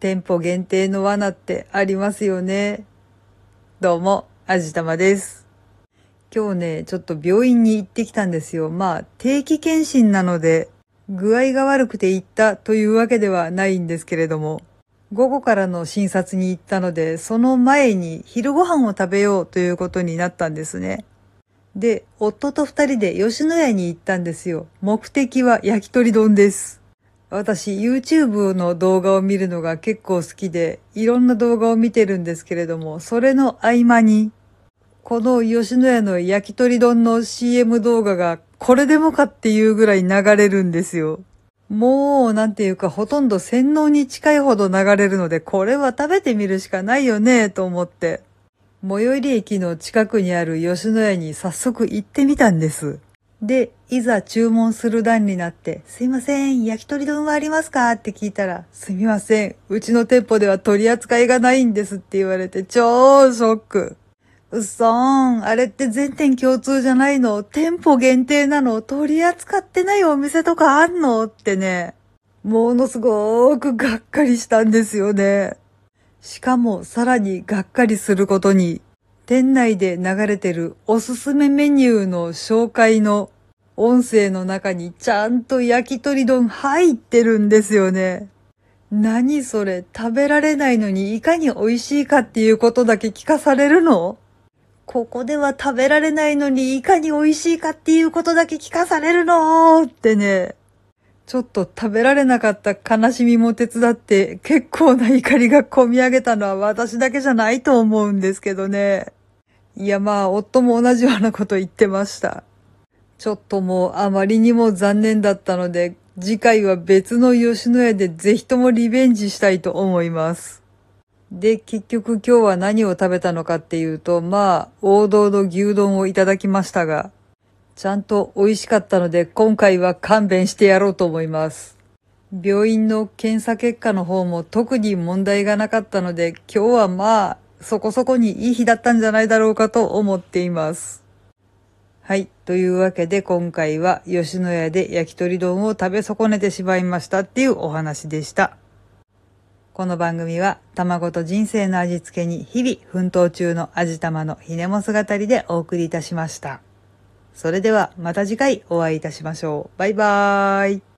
店舗限定の罠ってありますよね。どうも、あじたまです。今日ね、ちょっと病院に行ってきたんですよ。まあ、定期検診なので、具合が悪くて行ったというわけではないんですけれども、午後からの診察に行ったので、その前に昼ご飯を食べようということになったんですね。で、夫と二人で吉野家に行ったんですよ。目的は焼き鳥丼です。私、YouTube の動画を見るのが結構好きで、いろんな動画を見てるんですけれども、それの合間に、この吉野家の焼き鳥丼の CM 動画がこれでもかっていうぐらい流れるんですよ。もう、なんていうか、ほとんど洗脳に近いほど流れるので、これは食べてみるしかないよね、と思って。最寄り駅の近くにある吉野家に早速行ってみたんです。で、いざ注文する段になって、すいません、焼き鳥丼はありますか？って聞いたら、すみません、うちの店舗では取り扱いがないんですって言われて、超ショック。うっそーん、あれって全店共通じゃないの？店舗限定なの？取り扱ってないお店とかあんの？ってね、ものすごーくがっかりしたんですよね。しかもさらにがっかりすることに、店内で流れてるおすすめメニューの紹介の音声の中にちゃんと焼き鳥丼入ってるんですよね。何それ？食べられないのにいかに美味しいかっていうことだけ聞かされるの？ここでは食べられないのにいかに美味しいかっていうことだけ聞かされるの？ってね。ちょっと食べられなかった悲しみも手伝って結構な怒りが込み上げたのは私だけじゃないと思うんですけどね。いやまあ夫も同じようなこと言ってました。ちょっともうあまりにも残念だったので次回は別の吉野家でぜひともリベンジしたいと思います。で、結局今日は何を食べたのかっていうと、まあ、王道の牛丼をいただきましたが、ちゃんと美味しかったので、今回は勘弁してやろうと思います。病院の検査結果の方も特に問題がなかったので、今日はまあ、そこそこにいい日だったんじゃないだろうかと思っています。はい。というわけで今回は吉野家で焼き鳥丼を食べ損ねてしまいましたっていうお話でした。この番組は卵と人生の味付けに日々奮闘中の味玉のひねも姿でお送りいたしました。それではまた次回お会いいたしましょう。バイバーイ。